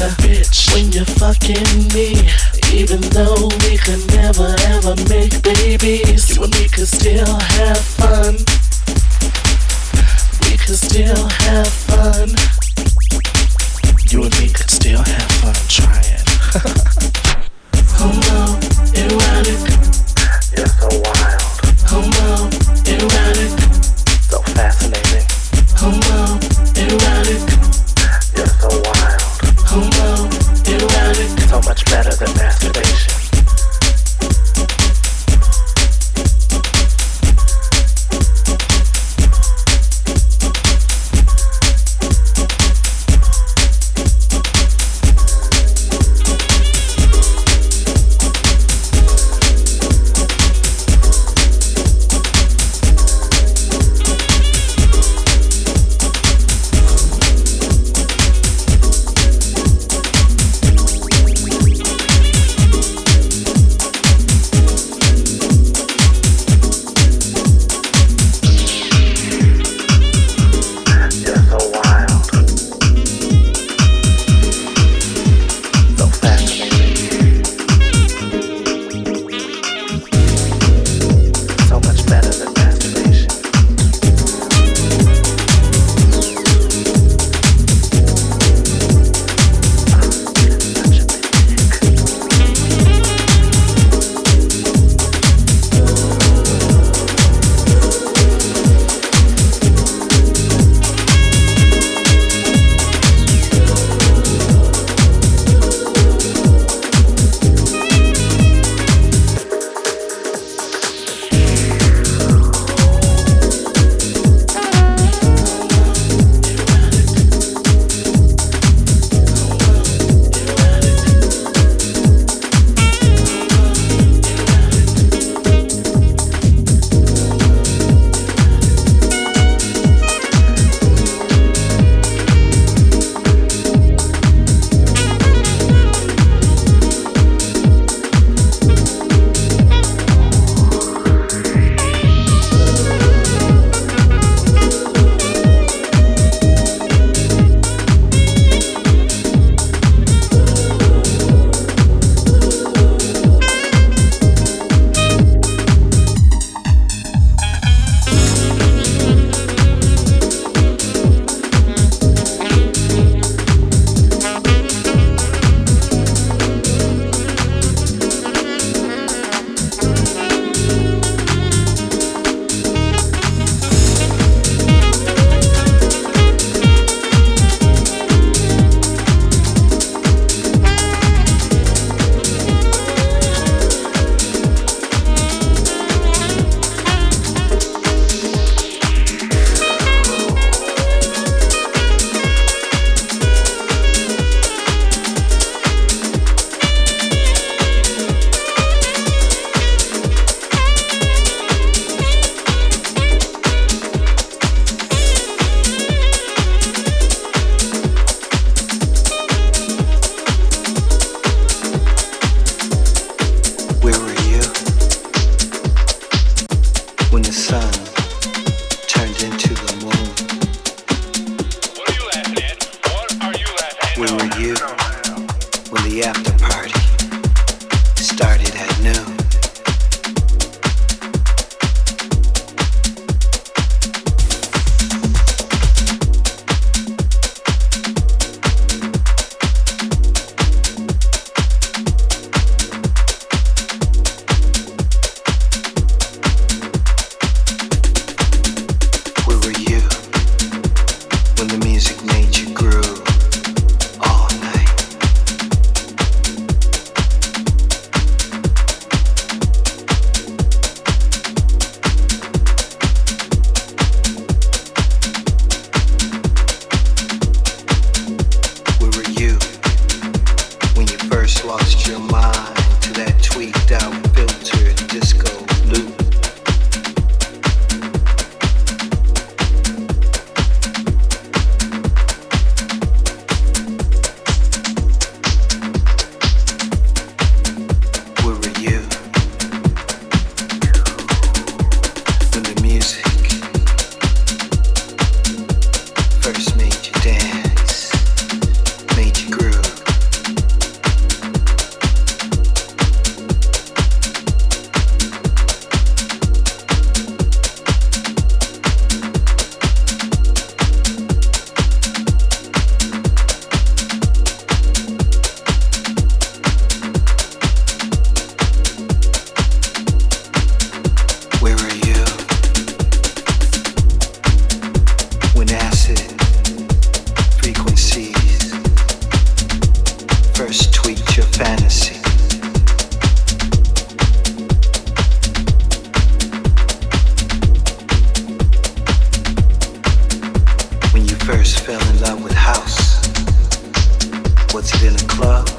like a bitch when you're fucking me. Even though we could never ever make babies, you and me could still have fun. We could still have fun. you. what's it in the club?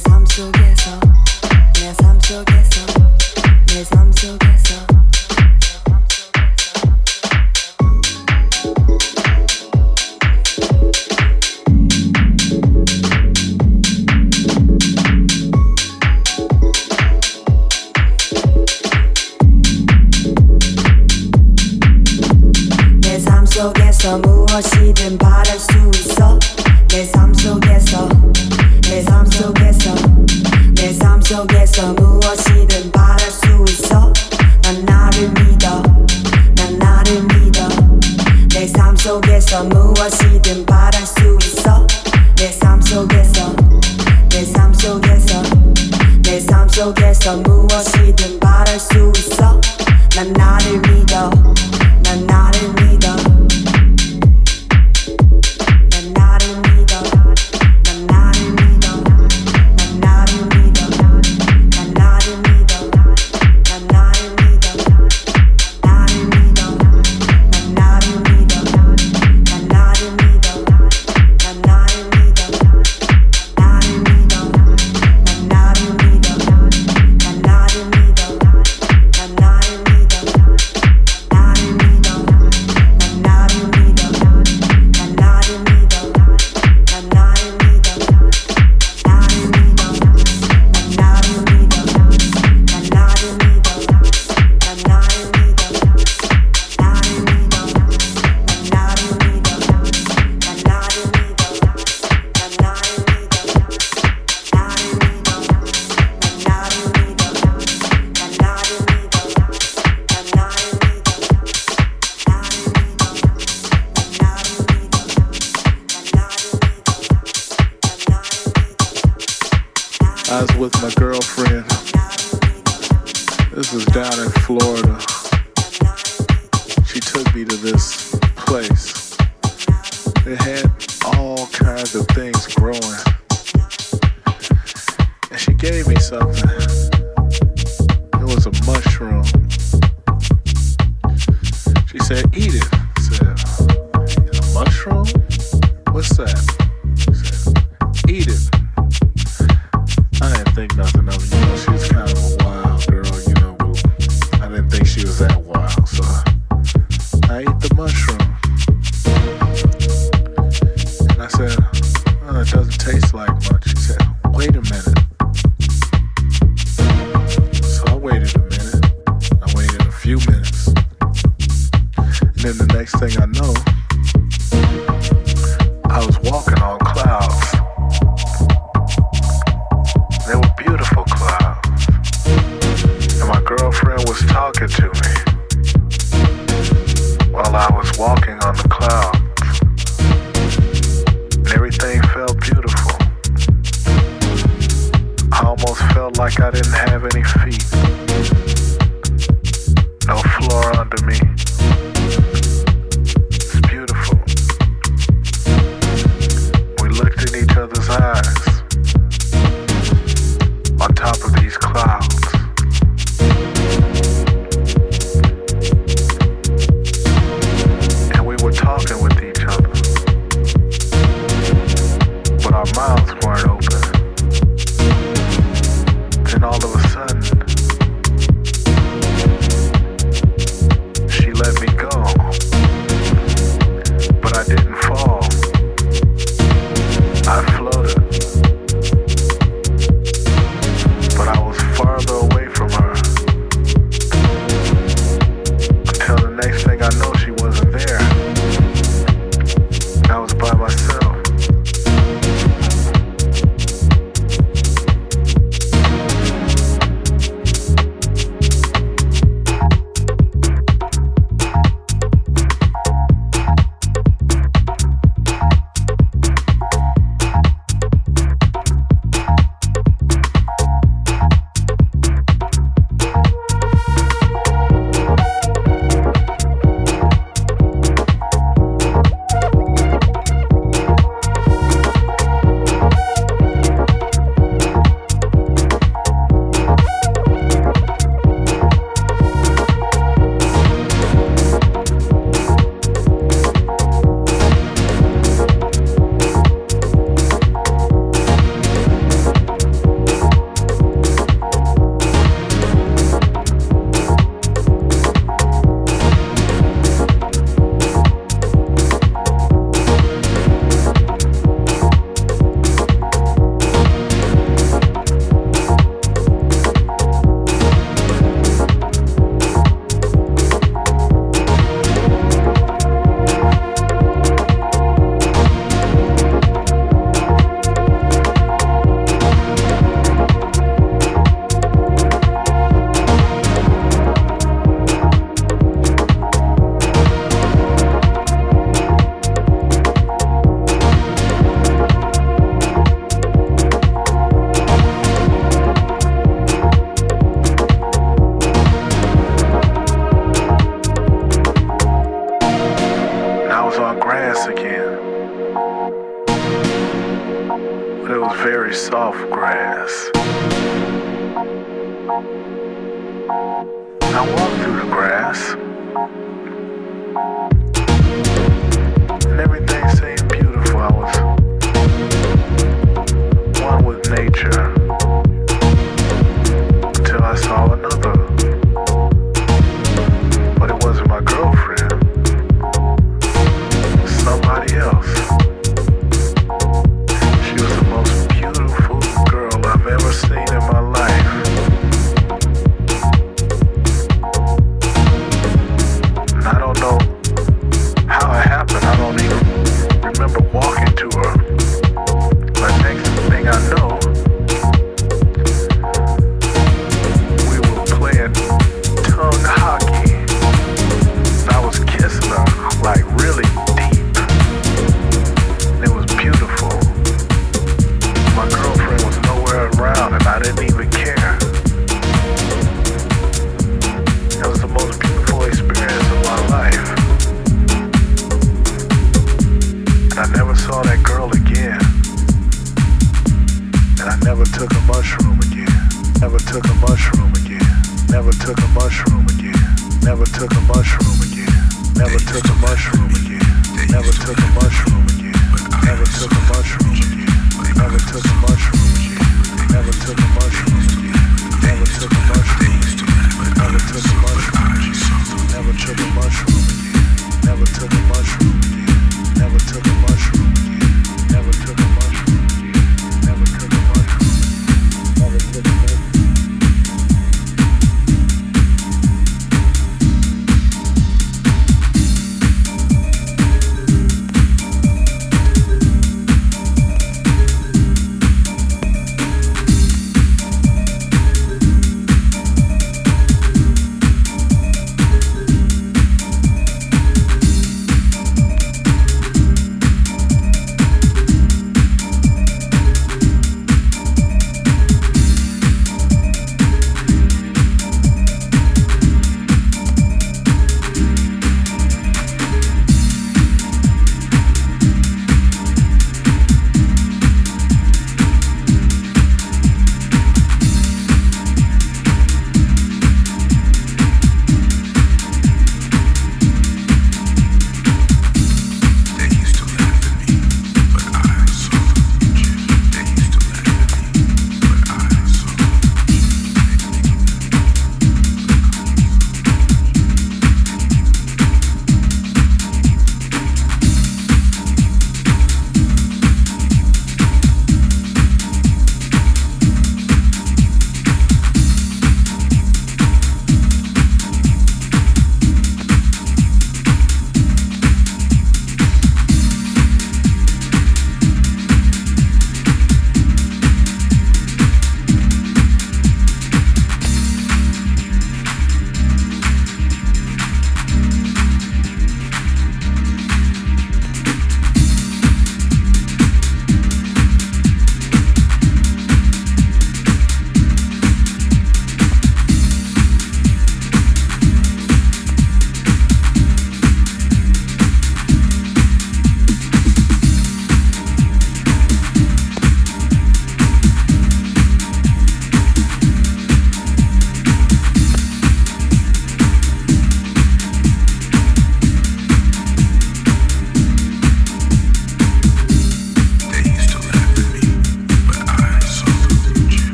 Yes, I'm so sam Yes, I'm sam se Yes, I'm se ogesa. I was with my girlfriend. This was down in Florida. She took me to this place. It had all kinds of things growing. And she gave me something. It was a mushroom. She said, eat it. I said, a mushroom? What's that? Soft grass. I walked through the grass.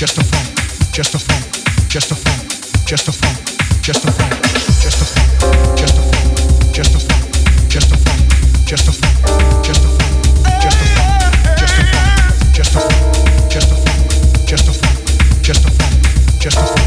just a funk, just a funk, just a funk, just a funk, just a funk, just a funk, just a funk, just a funk, just a funk, just a funk, just a funk, just a funk, just a funk, just a funk, just a funk, just a funk, just a funk, just a funk.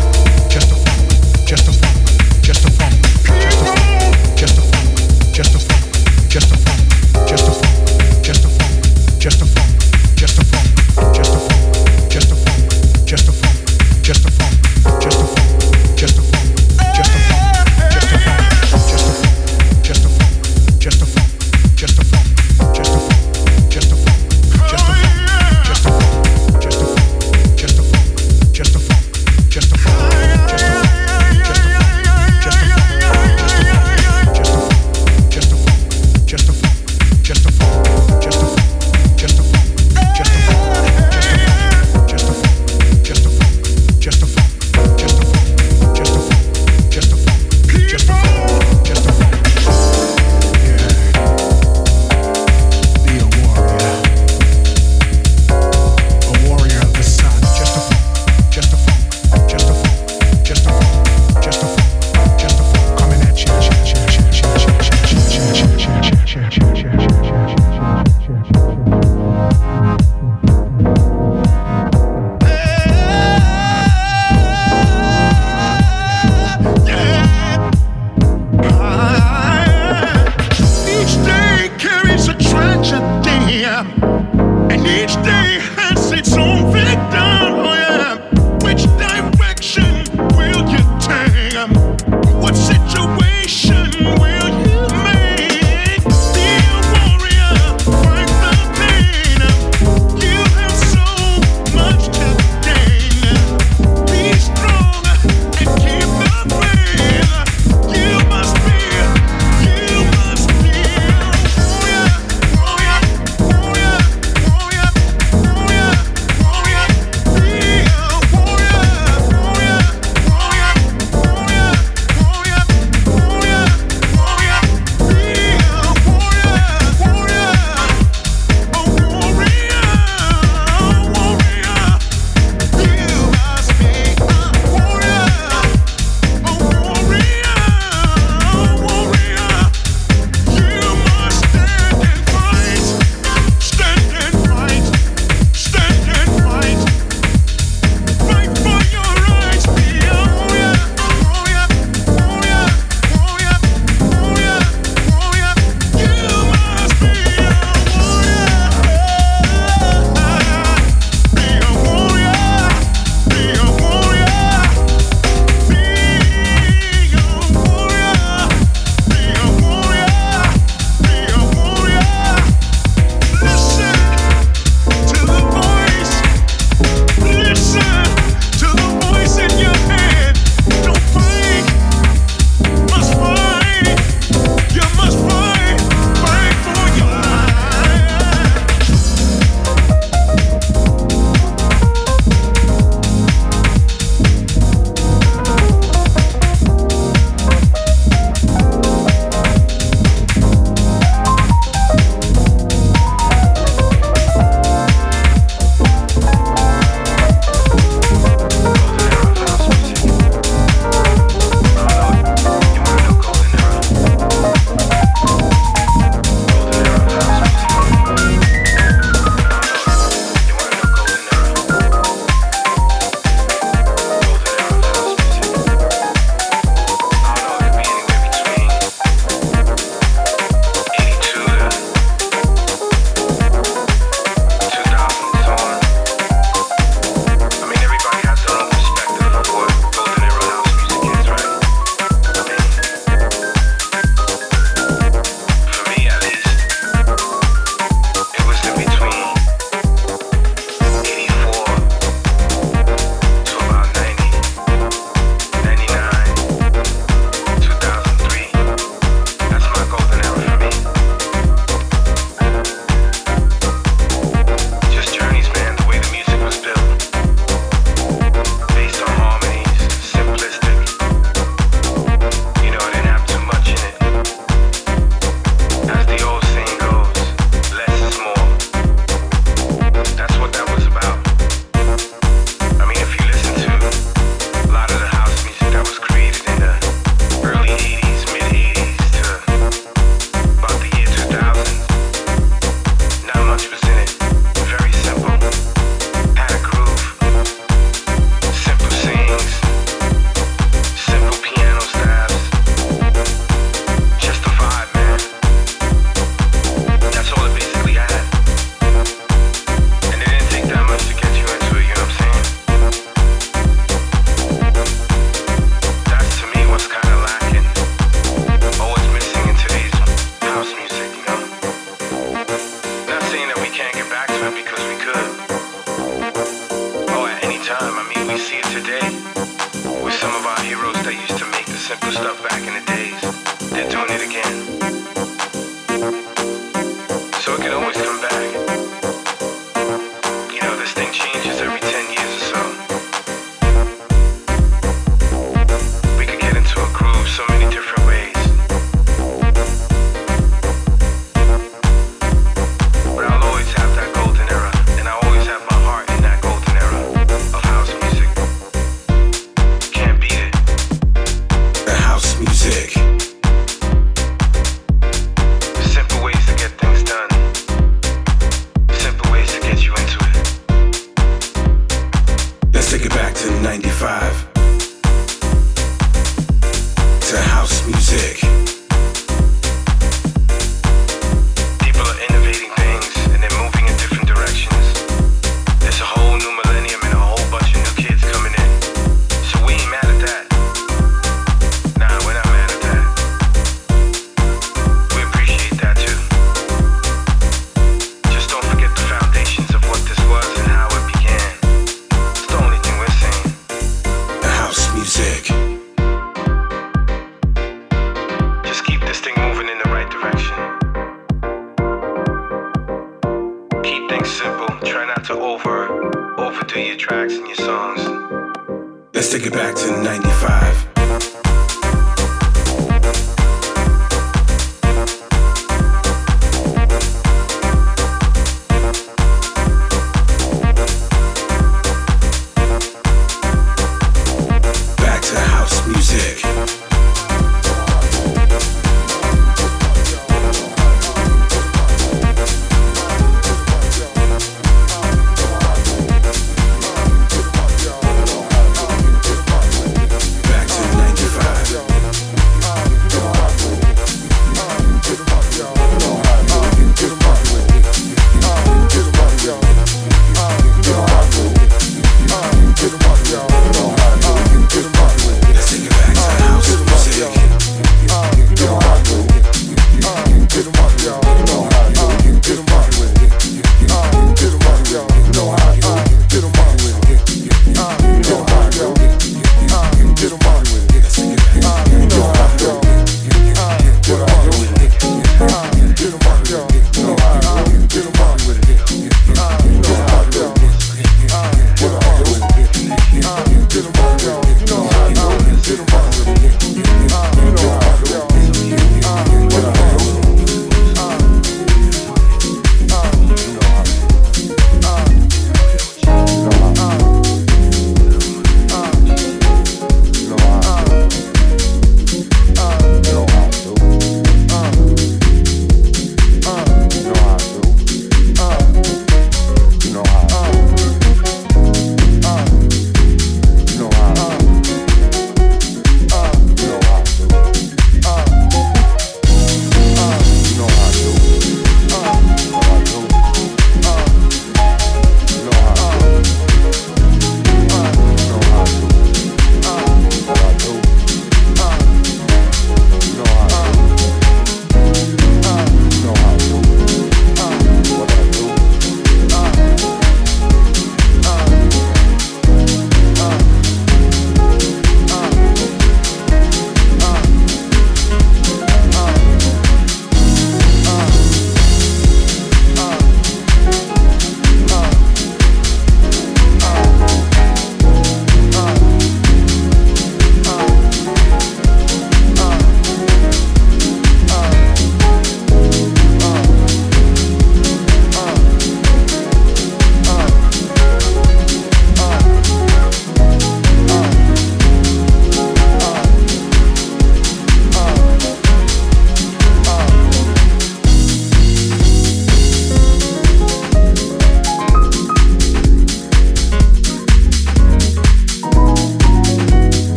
Back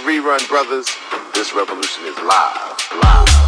Rerun Brothers. This revolution is live. Live.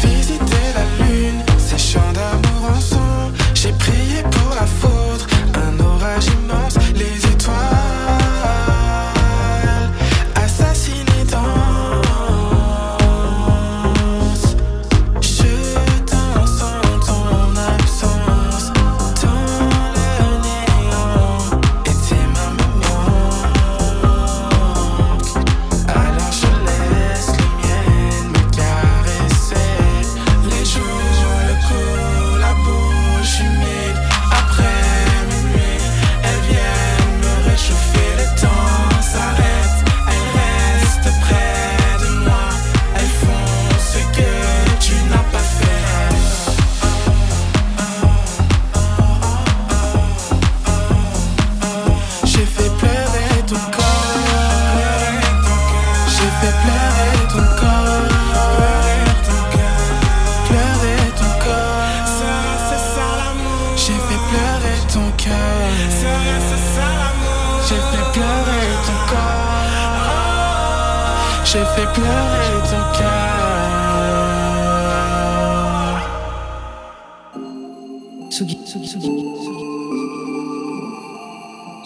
Fais-y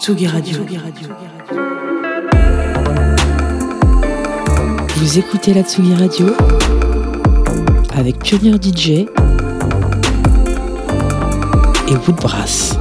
Tsugi Radio. Vous écoutez la Tsugi Radio avec Pionnier DJ et Woodbrass.